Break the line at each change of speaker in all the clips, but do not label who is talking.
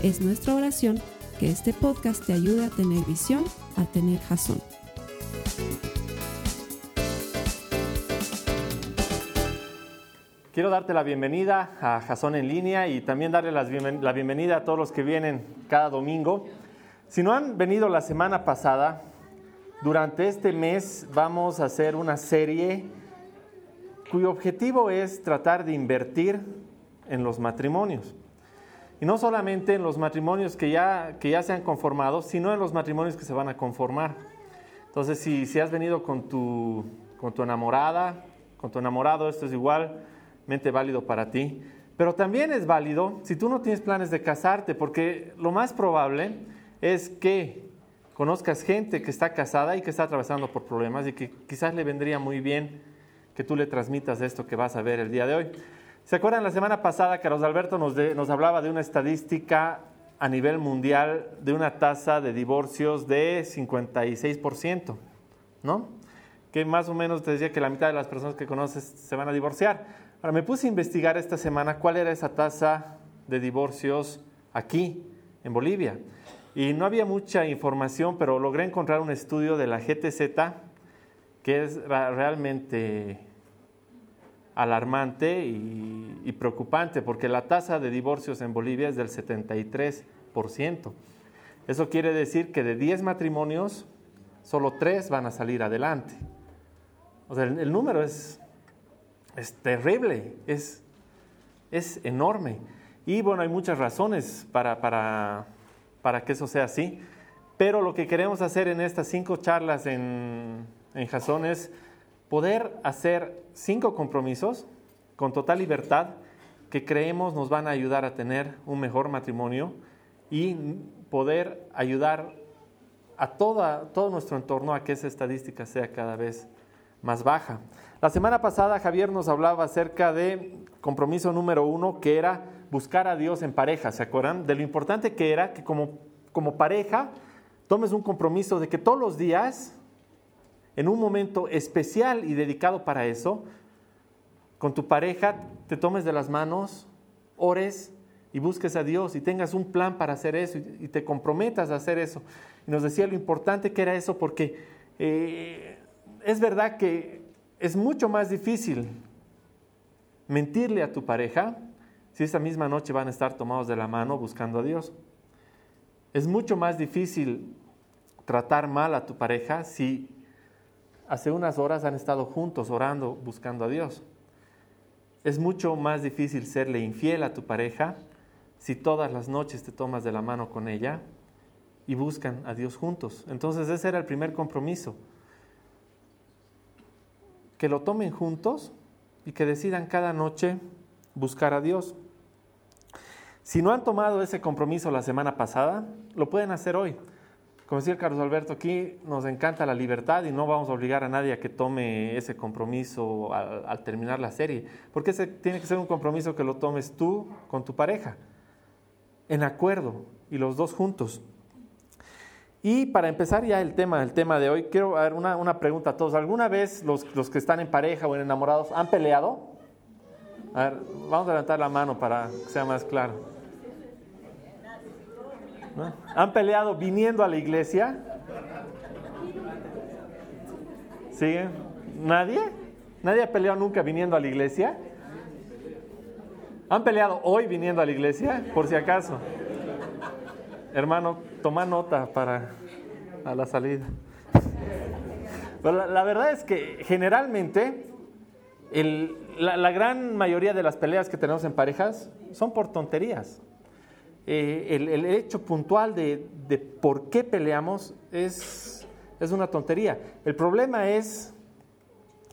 Es nuestra oración que este podcast te ayude a tener visión, a tener jazón.
Quiero darte la bienvenida a Jazón en línea y también darle la bienvenida a todos los que vienen cada domingo. Si no han venido la semana pasada, durante este mes vamos a hacer una serie cuyo objetivo es tratar de invertir en los matrimonios. Y no solamente en los matrimonios que ya, que ya se han conformado, sino en los matrimonios que se van a conformar. Entonces, si, si has venido con tu, con tu enamorada, con tu enamorado, esto es igualmente válido para ti. Pero también es válido si tú no tienes planes de casarte, porque lo más probable es que conozcas gente que está casada y que está atravesando por problemas y que quizás le vendría muy bien que tú le transmitas esto que vas a ver el día de hoy. ¿Se acuerdan la semana pasada Carlos Alberto nos, hablaba de una estadística a nivel mundial de una tasa de divorcios de 56%, ¿no? Que más o menos te decía que la mitad de las personas que conoces se van a divorciar. Ahora me puse a investigar esta semana cuál era esa tasa de divorcios aquí, en Bolivia. Y no había mucha información, pero logré encontrar un estudio de la GTZ que es realmente alarmante y, preocupante, porque la tasa de divorcios en Bolivia es del 73%. Eso quiere decir que de 10 matrimonios, solo 3 van a salir adelante. O sea, el, número es, es terrible, es, es enorme. Y bueno, hay muchas razones para, para, para, que eso sea así, pero lo que queremos hacer en estas cinco charlas en, en Jason es poder hacer cinco compromisos con total libertad que creemos nos van a ayudar a tener un mejor matrimonio y poder ayudar a toda, todo nuestro entorno a que esa estadística sea cada vez más baja. La semana pasada Javier nos hablaba acerca de compromiso número uno, que era buscar a Dios en pareja, ¿se acuerdan? De lo importante que era que como, como pareja tomes un compromiso de que todos los días en un momento especial y dedicado para eso, con tu pareja te tomes de las manos, ores y busques a Dios y tengas un plan para hacer eso y, te comprometas a hacer eso. Y nos decía lo importante que era eso porque eh, es verdad que es mucho más difícil mentirle a tu pareja si esa misma noche van a estar tomados de la mano buscando a Dios. Es mucho más difícil tratar mal a tu pareja si hace unas horas han estado juntos orando, buscando a Dios. Es mucho más difícil serle infiel a tu pareja si todas las noches te tomas de la mano con ella y buscan a Dios juntos. Entonces ese era el primer compromiso. Que lo tomen juntos y que decidan cada noche buscar a Dios. Si no han tomado ese compromiso la semana pasada, lo pueden hacer hoy. Como decía Carlos Alberto, aquí nos encanta la libertad y no vamos a obligar a nadie a que tome ese compromiso al, terminar la serie, porque ese tiene que ser un compromiso que lo tomes tú con tu pareja, en acuerdo y los dos juntos. Y para empezar ya el tema, el tema de hoy, quiero dar una, una pregunta a todos. ¿Alguna vez los, los, que están en pareja o en enamorados han peleado? A ver, vamos a levantar la mano para que sea más claro. ¿Han peleado viniendo a la iglesia? ¿Sí? ¿Nadie? ¿Nadie ha peleado nunca viniendo a la iglesia? ¿Han peleado hoy viniendo a la iglesia? Por si acaso. Hermano, toma nota para a la salida. Pero la, verdad es que generalmente la, la gran mayoría de las peleas que tenemos en parejas son por tonterías. Eh, el, hecho puntual de, por qué peleamos es, es una tontería. El problema es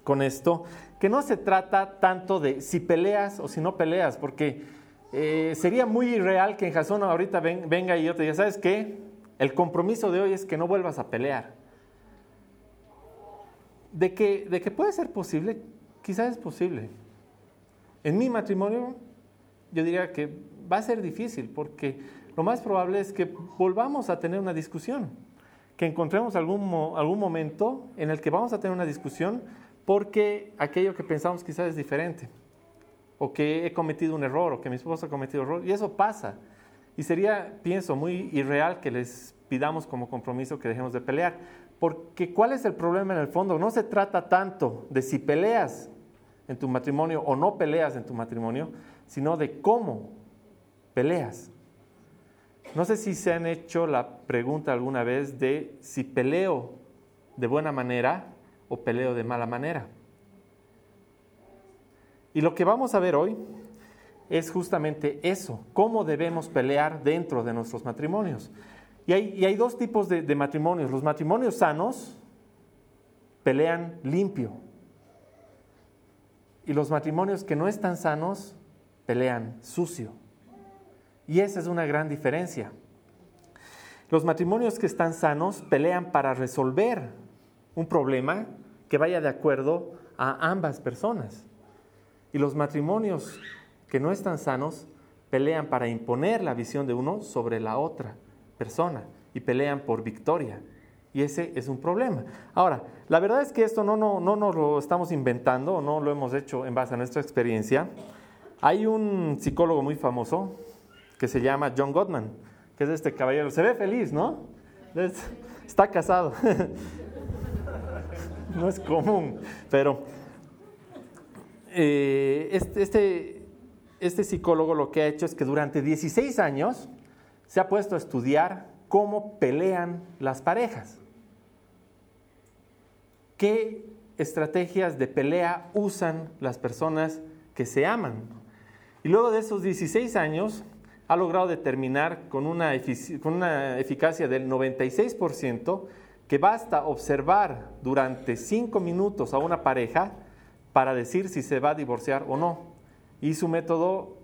con esto que no se trata tanto de si peleas o si no peleas, porque eh, sería muy irreal que en Jason ahorita venga y yo te diga, ¿sabes qué? El compromiso de hoy es que no vuelvas a pelear. De que, de que puede ser posible, quizás es posible. En mi matrimonio, yo diría que va a ser difícil porque lo más probable es que volvamos a tener una discusión, que encontremos algún, algún momento en el que vamos a tener una discusión porque aquello que pensamos quizás es diferente, o que he cometido un error, o que mi esposa ha cometido un error, y eso pasa. Y sería, pienso, muy irreal que les pidamos como compromiso que dejemos de pelear. Porque ¿cuál es el problema en el fondo? No se trata tanto de si peleas en tu matrimonio o no peleas en tu matrimonio, sino de cómo peleas. No sé si se han hecho la pregunta alguna vez de si peleo de buena manera o peleo de mala manera. Y lo que vamos a ver hoy es justamente eso, cómo debemos pelear dentro de nuestros matrimonios. Y hay, dos tipos de, matrimonios. Los matrimonios sanos pelean limpio. Y los matrimonios que no están sanos pelean sucio. Y esa es una gran diferencia. Los matrimonios que están sanos pelean para resolver un problema que vaya de acuerdo a ambas personas. Y los matrimonios que no están sanos pelean para imponer la visión de uno sobre la otra persona y pelean por victoria. Y ese es un problema. Ahora, la verdad es que esto no, no, no nos lo estamos inventando, no lo hemos hecho en base a nuestra experiencia. Hay un psicólogo muy famoso que se llama John Gottman, que es este caballero. Se ve feliz, ¿no? Está casado. no es común, pero eh, este, este, este psicólogo lo que ha hecho es que durante 16 años se ha puesto a estudiar cómo pelean las parejas. ¿Qué estrategias de pelea usan las personas que se aman? Y luego de esos 16 años ha logrado determinar con una, eficacia del 96% que basta observar durante cinco minutos a una pareja para decir si se va a divorciar o no. Y su método,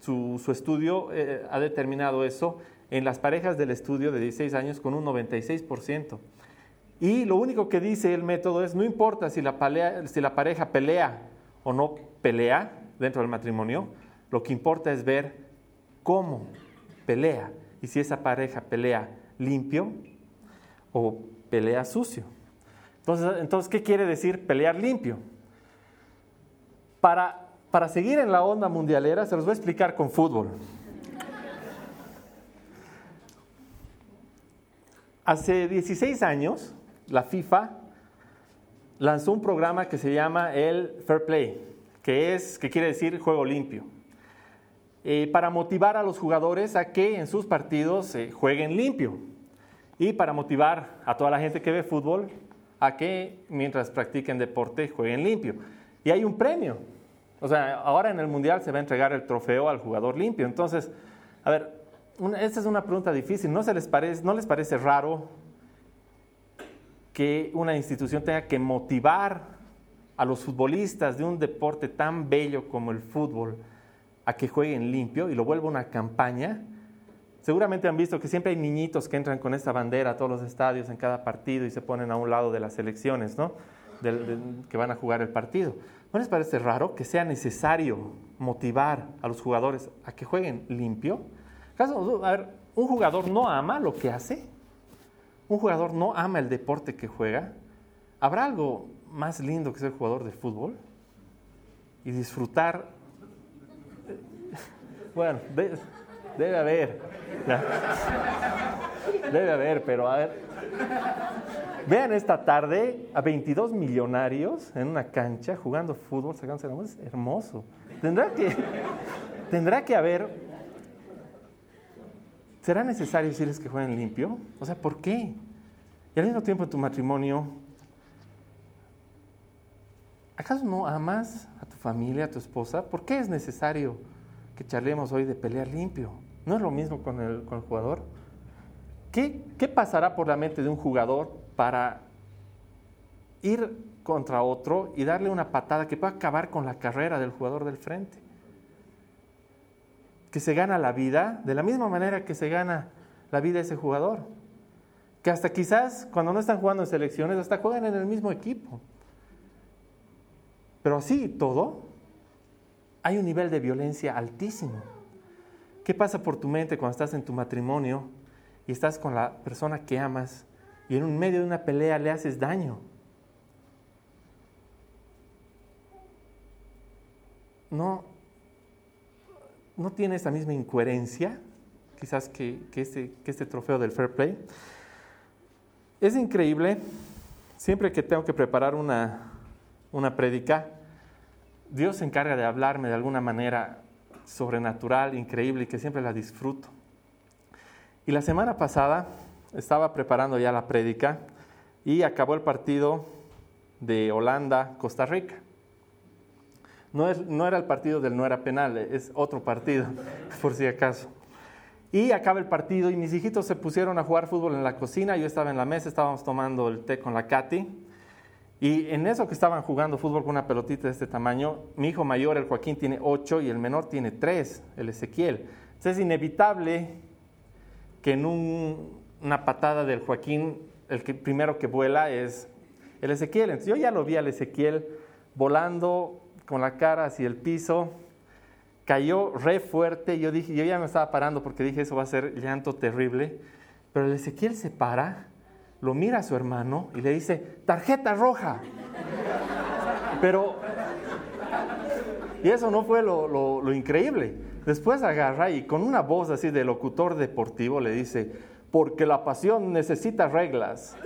su, estudio eh, ha determinado eso en las parejas del estudio de 16 años con un 96%. Y lo único que dice el método es, no importa si la pareja pelea o no pelea dentro del matrimonio, lo que importa es ver cómo pelea y si esa pareja pelea limpio o pelea sucio. Entonces, entonces ¿qué quiere decir pelear limpio? Para, para seguir en la onda mundialera, se los voy a explicar con fútbol. Hace 16 años, la FIFA lanzó un programa que se llama el Fair Play, que, es, que quiere decir juego limpio, eh, para motivar a los jugadores a que en sus partidos jueguen limpio y para motivar a toda la gente que ve fútbol a que mientras practiquen deporte jueguen limpio. Y hay un premio. O sea, ahora en el Mundial se va a entregar el trofeo al jugador limpio. Entonces, a ver, esta es una pregunta difícil. ¿No, se les parece, ¿No les parece raro que una institución tenga que motivar a los futbolistas de un deporte tan bello como el fútbol a que jueguen limpio y lo vuelva una campaña? Seguramente han visto que siempre hay niñitos que entran con esta bandera a todos los estadios en cada partido y se ponen a un lado de las selecciones, ¿no? que van a jugar el partido. ¿No les parece raro que sea necesario motivar a los jugadores a que jueguen limpio? A ver, un jugador no ama lo que hace. Un jugador no ama el deporte que juega. ¿Habrá algo más lindo que ser jugador de fútbol? Y disfrutar. Bueno, debe haber. Debe haber, pero a ver. Vean esta tarde a 22 millonarios en una cancha jugando fútbol, sacándose la Es hermoso. Tendrá que, tendrá que haber. ¿Será necesario decirles que jueguen limpio? O sea, ¿por qué? Y al mismo tiempo en tu matrimonio, ¿acaso no amas a tu familia, a tu esposa? ¿Por qué es necesario que charlemos hoy de pelear limpio? ¿No es lo mismo con el, con el jugador? ¿Qué, ¿Qué pasará por la mente de un jugador para ir contra otro y darle una patada que pueda acabar con la carrera del jugador del frente? que se gana la vida de la misma manera que se gana la vida ese jugador. Que hasta quizás cuando no están jugando en selecciones, hasta juegan en el mismo equipo. Pero así todo, hay un nivel de violencia altísimo. ¿Qué pasa por tu mente cuando estás en tu matrimonio y estás con la persona que amas y en un medio de una pelea le haces daño? No, no tiene esa misma incoherencia, quizás que, este, que este trofeo del fair play. Es increíble, siempre que tengo que preparar una, una Dios se encarga de hablarme de alguna manera sobrenatural, increíble y que siempre la disfruto. Y la semana pasada estaba preparando ya la prédica y acabó el partido de Holanda-Costa Rica. No, es, no, era el partido del no era penal, es otro partido, por si acaso. Y acaba el partido y mis hijitos se pusieron a jugar fútbol en la cocina, yo estaba en la mesa, estábamos tomando el té con la Katy. Y en eso que estaban jugando fútbol con una pelotita de este tamaño, mi hijo mayor, el Joaquín, tiene ocho y el menor tiene tres, el Ezequiel. Entonces es inevitable que en una patada del Joaquín, el primero que vuela es el Ezequiel. Entonces yo ya lo vi al Ezequiel volando con la cara hacia el piso, cayó re fuerte. Yo dije, yo ya me estaba parando porque dije, eso va a ser llanto terrible. Pero el Ezequiel se para lo mira a su hermano y le dice, tarjeta roja. Pero, y eso no fue lo, increíble. Después agarra y con una voz así de locutor deportivo le dice, porque la pasión necesita reglas.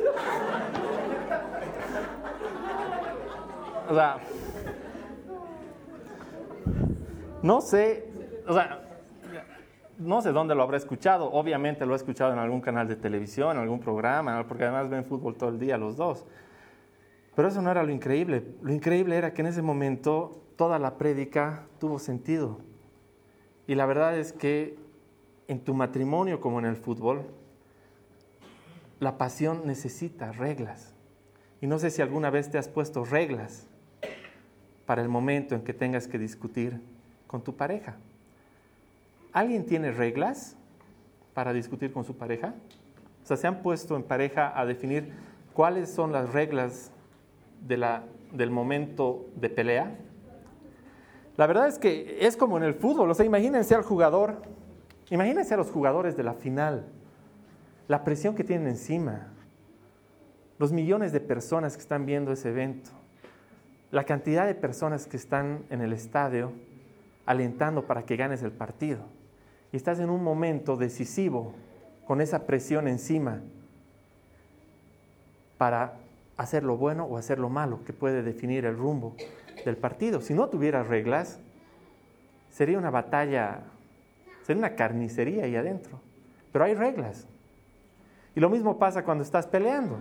O sea, no sé, o sea, no sé dónde lo habrá escuchado, obviamente lo ha escuchado en algún canal de televisión, en algún programa, porque además ven fútbol todo el día los dos. Pero eso no era lo increíble. Lo increíble era que en ese momento toda la prédica tuvo sentido. Y la verdad es que en tu matrimonio como en el fútbol, la pasión necesita reglas. Y no sé si alguna vez te has puesto reglas para el momento en que tengas que discutir con tu pareja. ¿Alguien tiene reglas para discutir con su pareja? O sea, ¿se han puesto en pareja a definir cuáles son las reglas del momento de pelea? La verdad es que es como en el fútbol, o sea, imagínense al jugador, imagínense a los jugadores de la final, la presión que tienen encima, los millones de personas que están viendo ese evento, la cantidad de personas que están en el estadio alentando para que ganes el partido y estás en un momento decisivo con esa presión encima para hacer lo bueno o hacer lo malo que puede definir el rumbo del partido. Si no tuviera reglas, sería una batalla, sería una carnicería ahí adentro. Pero hay reglas. Y lo mismo pasa cuando estás peleando.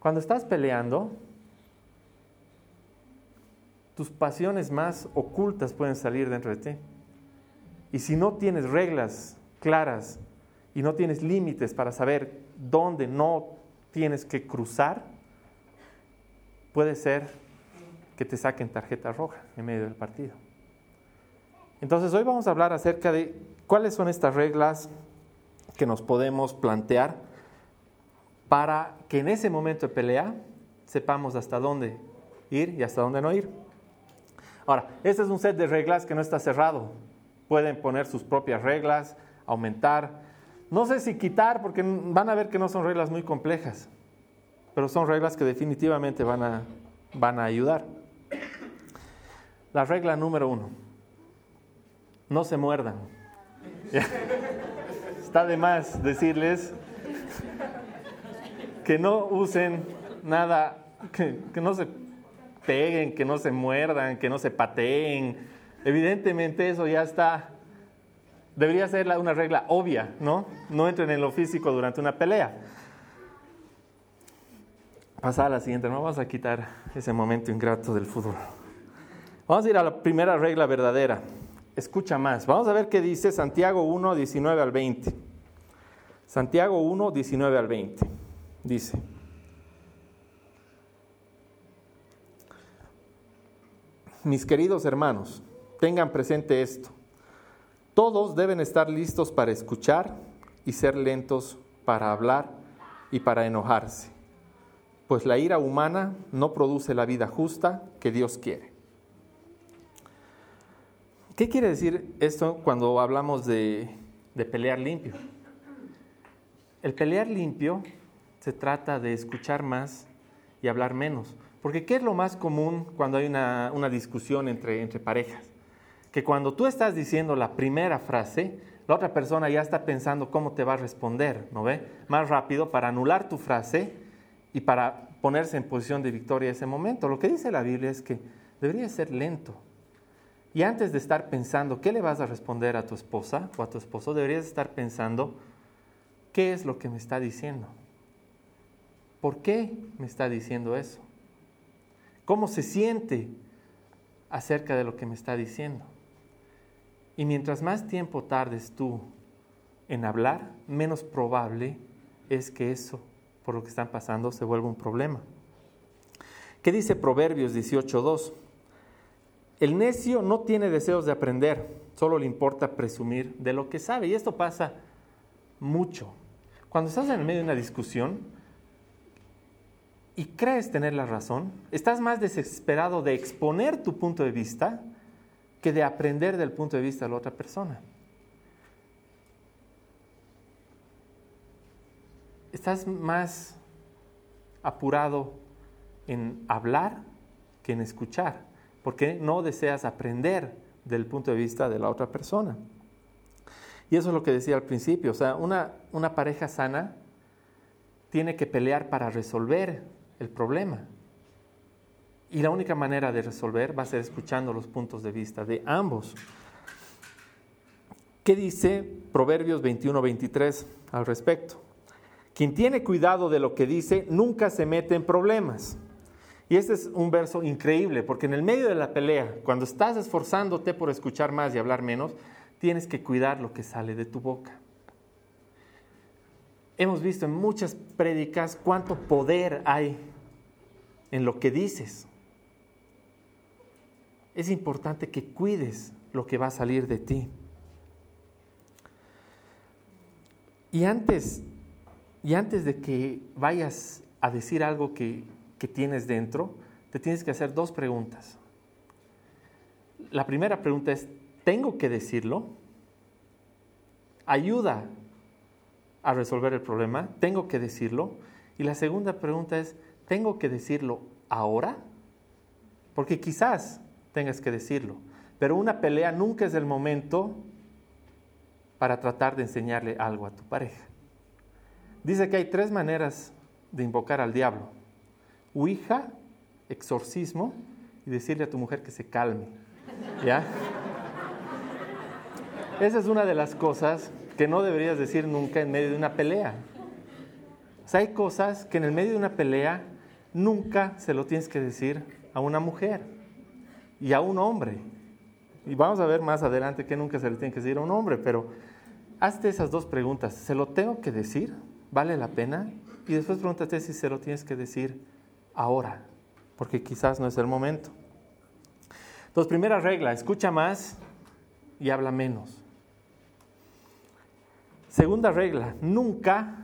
Cuando estás peleando, tus pasiones más ocultas pueden salir dentro de ti. Y si no tienes reglas claras y no tienes límites para saber dónde no tienes que cruzar, puede ser que te saquen tarjeta roja en medio del partido. Entonces hoy vamos a hablar acerca de cuáles son estas reglas que nos podemos plantear para que en ese momento de pelea sepamos hasta dónde ir y hasta dónde no ir. Ahora, este es un set de reglas que no está cerrado pueden poner sus propias reglas, aumentar. No sé si quitar, porque van a ver que no son reglas muy complejas, pero son reglas que definitivamente van a, van a ayudar. La regla número uno, no se muerdan. Está de más decirles que no usen nada, que, que no se peguen, que no se muerdan, que no se pateen, Evidentemente eso ya está, debería ser una regla obvia, ¿no? No entren en lo físico durante una pelea. Pasar a la siguiente, no vamos a quitar ese momento ingrato del fútbol. Vamos a ir a la primera regla verdadera. Escucha más. Vamos a ver qué dice Santiago 1, 19 al 20. Santiago 1, 19 al 20. Dice. Mis queridos hermanos, tengan presente esto. Todos deben estar listos para escuchar y ser lentos para hablar y para enojarse, pues la ira humana no produce la vida justa que Dios quiere. ¿Qué quiere decir esto cuando hablamos de, de pelear limpio? El pelear limpio se trata de escuchar más y hablar menos. Porque ¿qué es lo más común cuando hay una, discusión entre, entre parejas? Que cuando tú estás diciendo la primera frase, la otra persona ya está pensando cómo te va a responder, ¿no ve? Más rápido para anular tu frase y para ponerse en posición de victoria ese momento. Lo que dice la Biblia es que debería ser lento. Y antes de estar pensando qué le vas a responder a tu esposa o a tu esposo, deberías estar pensando qué es lo que me está diciendo. ¿Por qué me está diciendo eso? cómo se siente acerca de lo que me está diciendo. Y mientras más tiempo tardes tú en hablar, menos probable es que eso, por lo que están pasando, se vuelva un problema. ¿Qué dice Proverbios 18.2? El necio no tiene deseos de aprender, solo le importa presumir de lo que sabe. Y esto pasa mucho. Cuando estás en medio de una discusión, y crees tener la razón, estás más desesperado de exponer tu punto de vista que de aprender del punto de vista de la otra persona. Estás más apurado en hablar que en escuchar, porque no deseas aprender del punto de vista de la otra persona. Y eso es lo que decía al principio, o sea, una, una pareja sana tiene que pelear para resolver el problema. Y la única manera de resolver va a ser escuchando los puntos de vista de ambos. ¿Qué dice Proverbios 21-23 al respecto? Quien tiene cuidado de lo que dice nunca se mete en problemas. Y este es un verso increíble, porque en el medio de la pelea, cuando estás esforzándote por escuchar más y hablar menos, tienes que cuidar lo que sale de tu boca. Hemos visto en muchas prédicas cuánto poder hay en lo que dices. Es importante que cuides lo que va a salir de ti. Y antes, y antes de que vayas a decir algo que, que tienes dentro, te tienes que hacer dos preguntas. La primera pregunta es, ¿tengo que decirlo? Ayuda a resolver el problema, tengo que decirlo. Y la segunda pregunta es, ¿tengo que decirlo ahora? Porque quizás tengas que decirlo, pero una pelea nunca es el momento para tratar de enseñarle algo a tu pareja. Dice que hay tres maneras de invocar al diablo. Ouija, exorcismo y decirle a tu mujer que se calme. ¿Ya? Esa es una de las cosas que no deberías decir nunca en medio de una pelea. O sea, hay cosas que en el medio de una pelea nunca se lo tienes que decir a una mujer y a un hombre. Y vamos a ver más adelante que nunca se le tiene que decir a un hombre, pero hazte esas dos preguntas. ¿Se lo tengo que decir? ¿Vale la pena? Y después pregúntate si se lo tienes que decir ahora, porque quizás no es el momento. Entonces, primera regla, escucha más y habla menos. Segunda regla, nunca,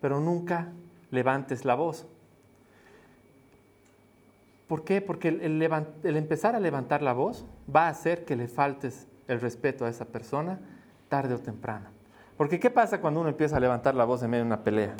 pero nunca levantes la voz. ¿Por qué? Porque el, empezar a levantar la voz va a hacer que le faltes el respeto a esa persona tarde o temprano. Porque ¿qué pasa cuando uno empieza a levantar la voz en medio de una pelea?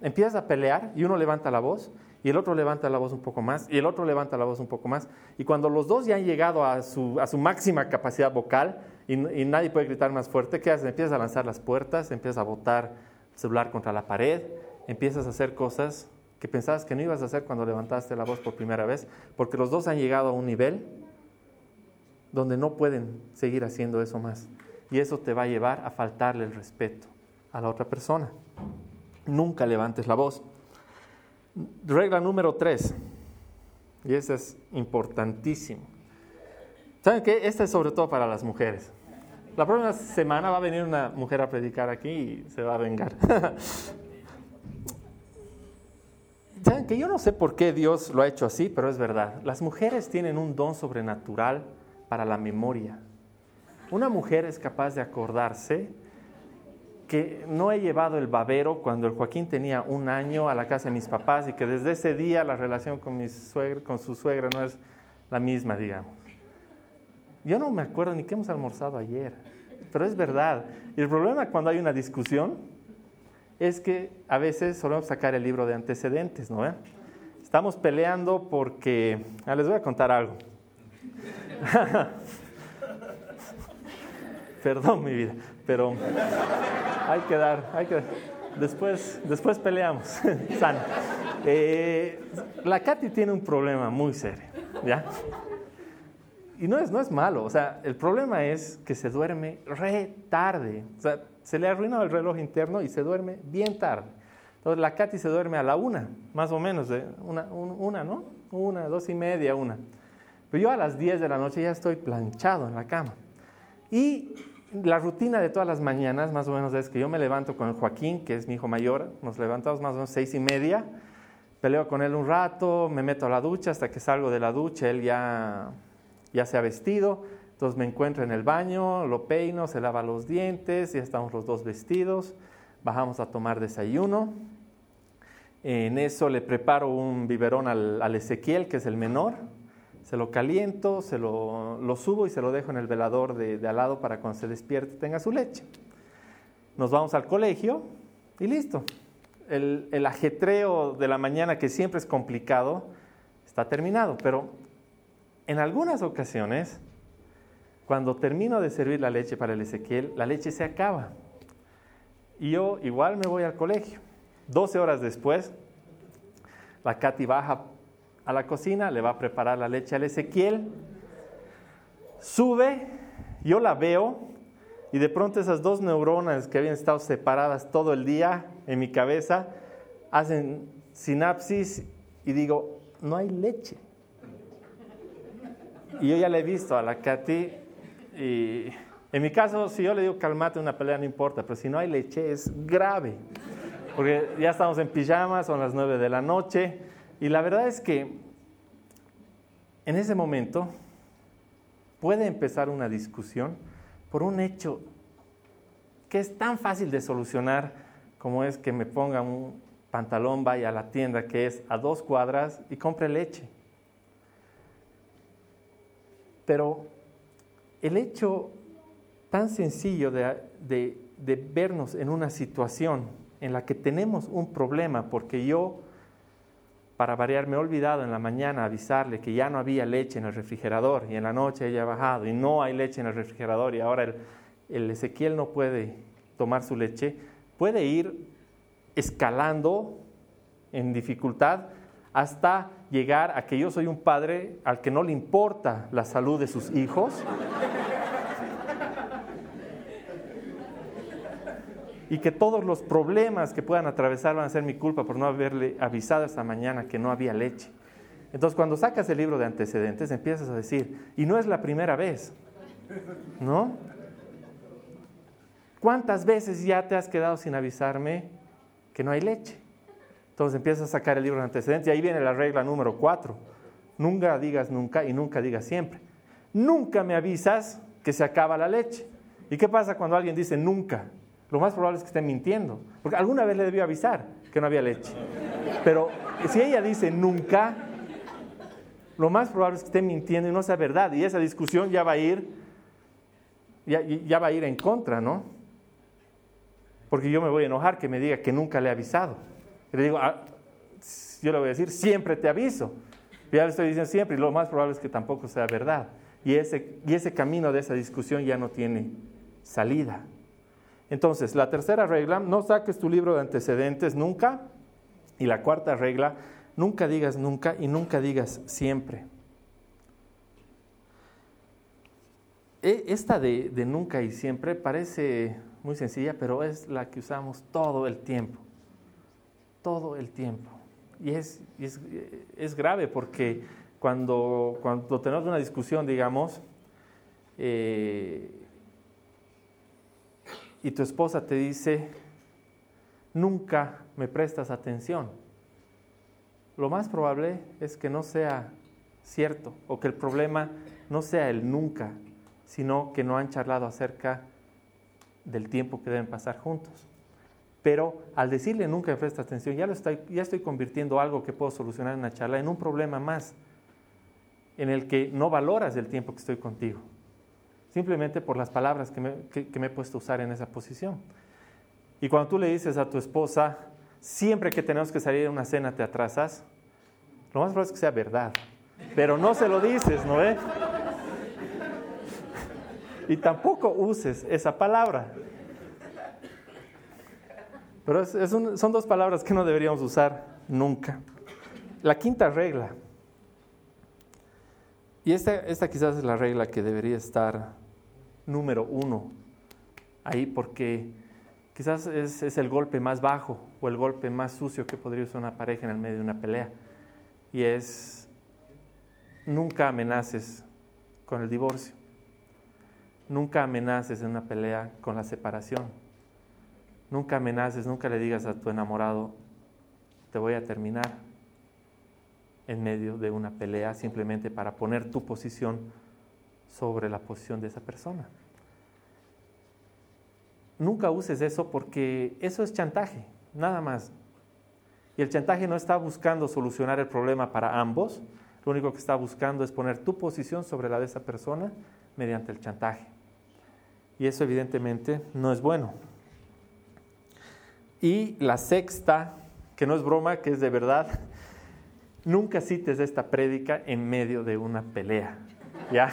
Empiezas a pelear y uno levanta la voz y el otro levanta la voz un poco más y el otro levanta la voz un poco más. Y cuando los dos ya han llegado a su, máxima capacidad vocal, y, nadie puede gritar más fuerte, ¿qué haces? Empiezas a lanzar las puertas, empiezas a botar el celular contra la pared, empiezas a hacer cosas que pensabas que no ibas a hacer cuando levantaste la voz por primera vez, porque los dos han llegado a un nivel donde no pueden seguir haciendo eso más. Y eso te va a llevar a faltarle el respeto a la otra persona. Nunca levantes la voz. Regla número tres, y esa es importantísimo. ¿Saben qué? Esta es sobre todo para las mujeres. La próxima semana va a venir una mujer a predicar aquí y se va a vengar. ¿Saben que yo no sé por qué Dios lo ha hecho así, pero es verdad. Las mujeres tienen un don sobrenatural para la memoria. una mujer es capaz de acordarse que no he llevado el babero cuando el Joaquín tenía un año a la casa de mis papás y que desde ese día la relación con, mi suegra, con su suegra no es la misma, digamos. Yo no me acuerdo ni qué hemos almorzado ayer, pero es verdad. Y el problema cuando hay una discusión es que a veces solemos sacar el libro de antecedentes, ¿no? Estamos peleando porque... Ah, les voy a contar algo. Perdón mi vida, pero hay que dar, hay que Después, después peleamos, San. Eh, la Katy tiene un problema muy serio, ¿ya? Y no es, no es malo, o sea, el problema es que se duerme re tarde. O sea, se le arruinado el reloj interno y se duerme bien tarde. Entonces la Katy se duerme a la una, más o menos, de una, una, ¿no? Una, dos y media, una. Pero yo a las diez de la noche ya estoy planchado en la cama. Y la rutina de todas las mañanas, más o menos, es que yo me levanto con el Joaquín, que es mi hijo mayor, nos levantamos más o menos seis y media, peleo con él un rato, me meto a la ducha hasta que salgo de la ducha, él ya, ya se ha vestido, entonces me encuentro en el baño, lo peino, se lava los dientes, ya estamos los dos vestidos, bajamos a tomar desayuno, en eso le preparo un biberón al, Ezequiel, que es el menor, se lo caliento, se lo, subo y se lo dejo en el velador de, al lado para cuando se despierte tenga su leche. Nos vamos al colegio y listo. El ajetreo de la mañana, que siempre es complicado, está terminado. Pero en algunas ocasiones, cuando termino de servir la leche para el Ezequiel, la leche se acaba. Y yo igual me voy al colegio. 12 horas después, la Katy baja a la cocina, le va a preparar la leche al Ezequiel, sube, yo la veo y de pronto esas dos neuronas que habían estado separadas todo el día en mi cabeza hacen sinapsis y digo, no hay leche. Y yo ya le he visto a la Katy y en mi caso, si yo le digo calmate una pelea no importa, pero si no hay leche es grave. Porque ya estamos en pijamas, son las nueve de la noche y la verdad es que en ese momento puede empezar una discusión por un hecho que es tan fácil de solucionar como es que me ponga un pantalón, vaya a la tienda que es a dos cuadras y compre leche. Pero el hecho tan sencillo de, vernos en una situación en la que tenemos un problema porque yo para variar, me he olvidado en la mañana avisarle que ya no había leche en el refrigerador y en la noche ella ha bajado y no hay leche en el refrigerador y ahora el Ezequiel no puede tomar su leche, puede ir escalando en dificultad hasta llegar a que yo soy un padre al que no le importa la salud de sus hijos y que todos los problemas que puedan atravesar van a ser mi culpa por no haberle avisado esta mañana que no había leche. Entonces, cuando sacas el libro de antecedentes, empiezas a decir, y no es la primera vez, ¿no? ¿Cuántas veces ya te has quedado sin avisarme que no hay leche? Entonces empiezas a sacar el libro de antecedentes y ahí viene la regla número cuatro. Nunca digas nunca y nunca digas siempre. Nunca me avisas que se acaba la leche. ¿Y qué pasa cuando alguien dice nunca? lo más probable es que esté mintiendo, porque alguna vez le debió avisar que no había leche. Pero si ella dice nunca, lo más probable es que esté mintiendo y no sea verdad, y esa discusión ya va a ir, ya, va a ir en contra, ¿no? Porque yo me voy a enojar que me diga que nunca le he avisado. Le digo, ah, yo le voy a decir, siempre te aviso. ya le estoy diciendo siempre, y lo más probable es que tampoco sea verdad. Y ese, y ese camino de esa discusión ya no tiene salida. Entonces, la tercera regla, no saques tu libro de antecedentes nunca. Y la cuarta regla, nunca digas nunca y nunca digas siempre. E, esta de, nunca y siempre parece muy sencilla, pero es la que usamos todo el tiempo. Todo el tiempo. Y es, es, grave porque cuando, cuando tenemos una discusión, digamos, eh, y tu esposa te dice, nunca me prestas atención, lo más probable es que no sea cierto o que el problema no sea el nunca, sino que no han charlado acerca del tiempo que deben pasar juntos. Pero al decirle nunca me presta atención, ya, lo estoy, ya estoy convirtiendo algo que puedo solucionar en una charla en un problema más, en el que no valoras el tiempo que estoy contigo, simplemente por las palabras que me, que me he puesto a usar en esa posición. Y cuando tú le dices a tu esposa, siempre que tenemos que salir a una cena te atrasas, lo más probable es que sea verdad, pero no se lo dices, ¿no es? Y tampoco uses esa palabra. Pero son dos palabras que no deberíamos usar nunca. La quinta regla, y esta, esta quizás es la regla que debería estar número uno ahí porque quizás es, es, el golpe más bajo o el golpe más sucio que podría usar una pareja en el medio de una pelea. Y es, nunca amenaces con el divorcio. Nunca amenaces en una pelea con la separación. Nunca amenaces, nunca le digas a tu enamorado, te voy a terminar en medio de una pelea simplemente para poner tu posición sobre la posición de esa persona. Nunca uses eso porque eso es chantaje, nada más. Y el chantaje no está buscando solucionar el problema para ambos, lo único que está buscando es poner tu posición sobre la de esa persona mediante el chantaje. Y eso evidentemente no es bueno. Y la sexta, que no es broma, que es de verdad, nunca cites esta prédica en medio de una pelea. ¿Ya?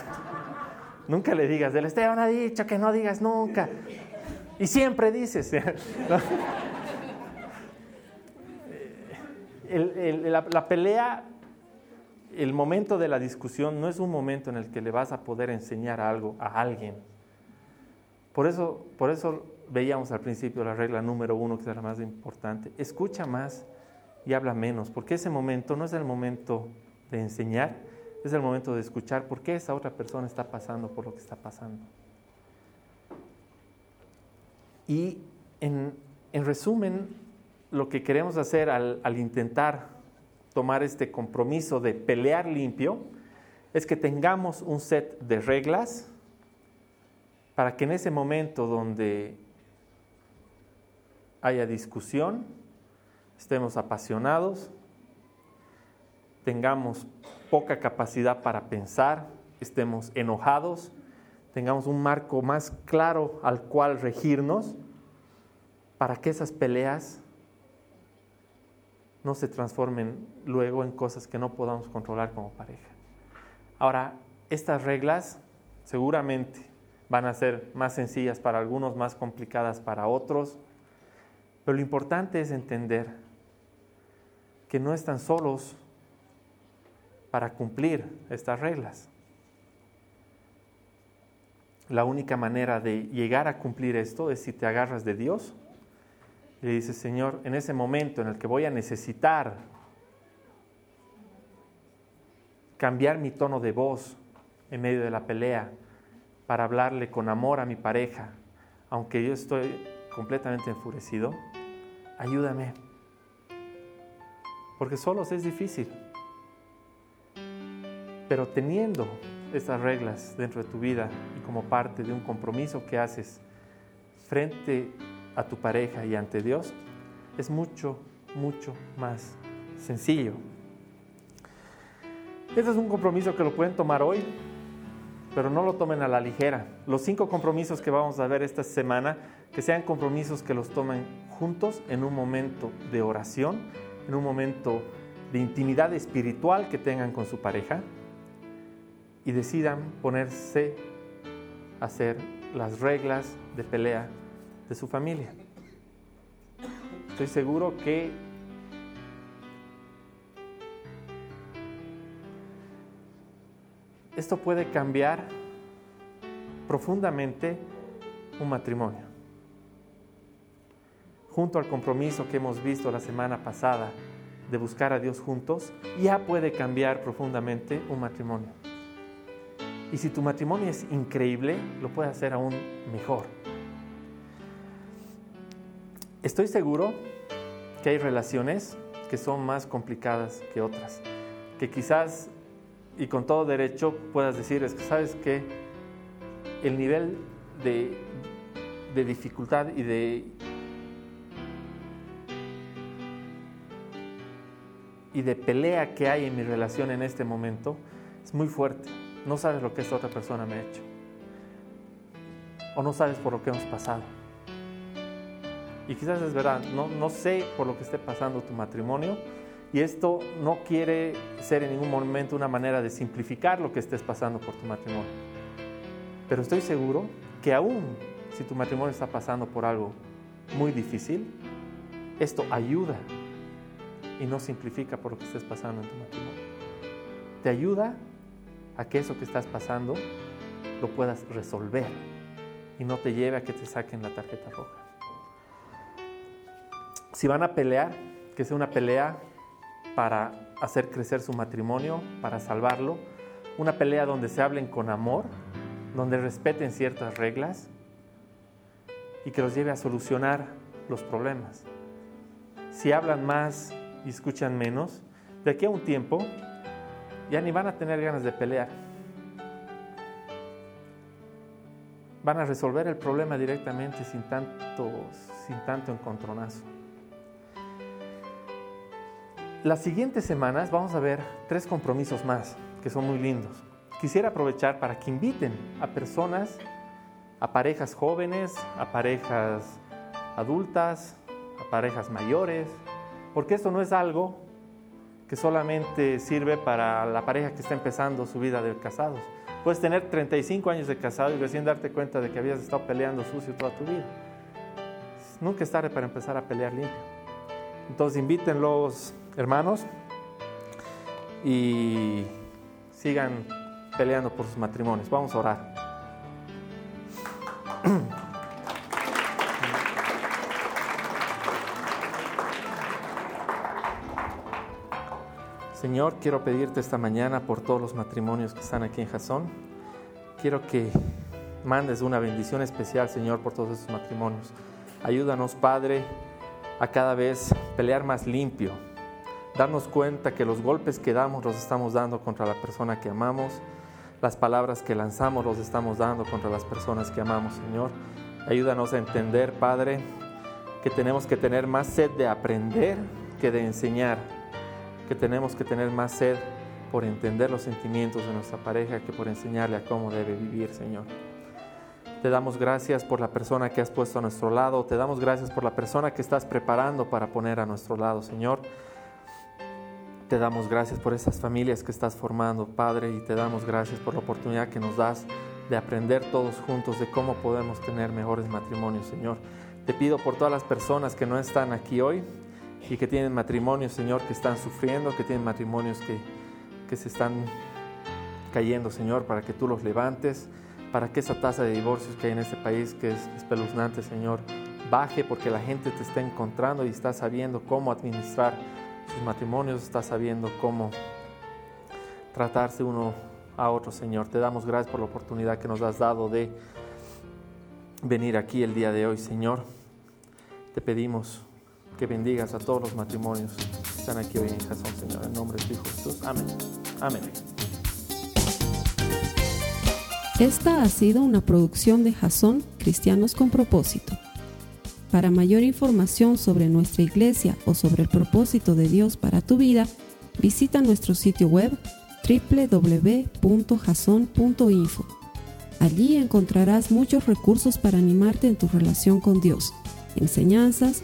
Nunca le digas, el Esteban ha dicho que no digas nunca. Y siempre dices. la, pelea, el momento de la discusión no es un momento en el que le vas a poder enseñar algo a alguien. Por eso, por eso veíamos al principio la regla número uno, que es la más importante. Escucha más y habla menos, porque ese momento no es el momento de enseñar, es el momento de escuchar por qué esa otra persona está pasando por lo que está pasando. Y en, resumen, lo que queremos hacer al, al intentar tomar este compromiso de pelear limpio es que tengamos un set de reglas para que en ese momento donde haya discusión, estemos apasionados, tengamos poca capacidad para pensar, estemos enojados, tengamos un marco más claro al cual regirnos para que esas peleas no se transformen luego en cosas que no podamos controlar como pareja. Ahora, estas reglas seguramente van a ser más sencillas para algunos, más complicadas para otros, pero lo importante es entender que no están solos para cumplir estas reglas. La única manera de llegar a cumplir esto es si te agarras de Dios y le dices, Señor, en ese momento en el que voy a necesitar cambiar mi tono de voz en medio de la pelea para hablarle con amor a mi pareja, aunque yo estoy completamente enfurecido, ayúdame. Porque solos es difícil. Pero teniendo estas reglas dentro de tu vida y como parte de un compromiso que haces frente a tu pareja y ante Dios, es mucho, mucho más sencillo. Este es un compromiso que lo pueden tomar hoy, pero no lo tomen a la ligera. Los cinco compromisos que vamos a ver esta semana, que sean compromisos que los tomen juntos en un momento de oración, en un momento de intimidad espiritual que tengan con su pareja y decidan ponerse a hacer las reglas de pelea de su familia. Estoy seguro que esto puede cambiar profundamente un matrimonio junto al compromiso que hemos visto la semana pasada de buscar a Dios juntos, ya puede cambiar profundamente un matrimonio. Y si tu matrimonio es increíble, lo puede hacer aún mejor. Estoy seguro que hay relaciones que son más complicadas que otras, que quizás y con todo derecho puedas decir, es que sabes que el nivel de, de dificultad y de, y de pelea que hay en mi relación en este momento es muy fuerte. No sabes lo que esta otra persona me ha hecho. O no sabes por lo que hemos pasado. Y quizás es verdad, no, no sé por lo que esté pasando tu matrimonio. Y esto no quiere ser en ningún momento una manera de simplificar lo que estés pasando por tu matrimonio. Pero estoy seguro que aún si tu matrimonio está pasando por algo muy difícil, esto ayuda y no simplifica por lo que estés pasando en tu matrimonio. Te ayuda a que eso que estás pasando lo puedas resolver y no te lleve a que te saquen la tarjeta roja. Si van a pelear, que sea una pelea para hacer crecer su matrimonio, para salvarlo, una pelea donde se hablen con amor, donde respeten ciertas reglas y que los lleve a solucionar los problemas. Si hablan más y escuchan menos, de aquí a un tiempo ya ni van a tener ganas de pelear. Van a resolver el problema directamente sin tanto, sin tanto encontronazo. Las siguientes semanas vamos a ver tres compromisos más que son muy lindos. Quisiera aprovechar para que inviten a personas, a parejas jóvenes, a parejas adultas, a parejas mayores, porque esto no es algo que solamente sirve para la pareja que está empezando su vida de casados. Puedes tener 35 años de casado y recién darte cuenta de que habías estado peleando sucio toda tu vida. Nunca es tarde para empezar a pelear limpio. Entonces inviten los hermanos y sigan peleando por sus matrimonios. Vamos a orar. Señor, quiero pedirte esta mañana por todos los matrimonios que están aquí en Jasón. Quiero que mandes una bendición especial, Señor, por todos estos matrimonios. Ayúdanos, Padre, a cada vez pelear más limpio. Darnos cuenta que los golpes que damos los estamos dando contra la persona que amamos. Las palabras que lanzamos los estamos dando contra las personas que amamos, Señor. Ayúdanos a entender, Padre, que tenemos que tener más sed de aprender que de enseñar que tenemos que tener más sed por entender los sentimientos de nuestra pareja que por enseñarle a cómo debe vivir, Señor. Te damos gracias por la persona que has puesto a nuestro lado, te damos gracias por la persona que estás preparando para poner a nuestro lado, Señor. Te damos gracias por esas familias que estás formando, Padre, y te damos gracias por la oportunidad que nos das de aprender todos juntos de cómo podemos tener mejores matrimonios, Señor. Te pido por todas las personas que no están aquí hoy, y que tienen matrimonios, Señor, que están sufriendo, que tienen matrimonios que, que se están cayendo, Señor, para que tú los levantes, para que esa tasa de divorcios que hay en este país, que es espeluznante, Señor, baje porque la gente te está encontrando y está sabiendo cómo administrar sus matrimonios, está sabiendo cómo tratarse uno a otro, Señor. Te damos gracias por la oportunidad que nos has dado de venir aquí el día de hoy, Señor. Te pedimos que bendigas a todos los matrimonios que están aquí hoy en Jasón, Señor. En nombre de tu Hijo Jesús. Amén. Amén.
Esta ha sido una producción de Jasón Cristianos con Propósito. Para mayor información sobre nuestra iglesia o sobre el propósito de Dios para tu vida, visita nuestro sitio web www.jason.info. Allí encontrarás muchos recursos para animarte en tu relación con Dios, enseñanzas,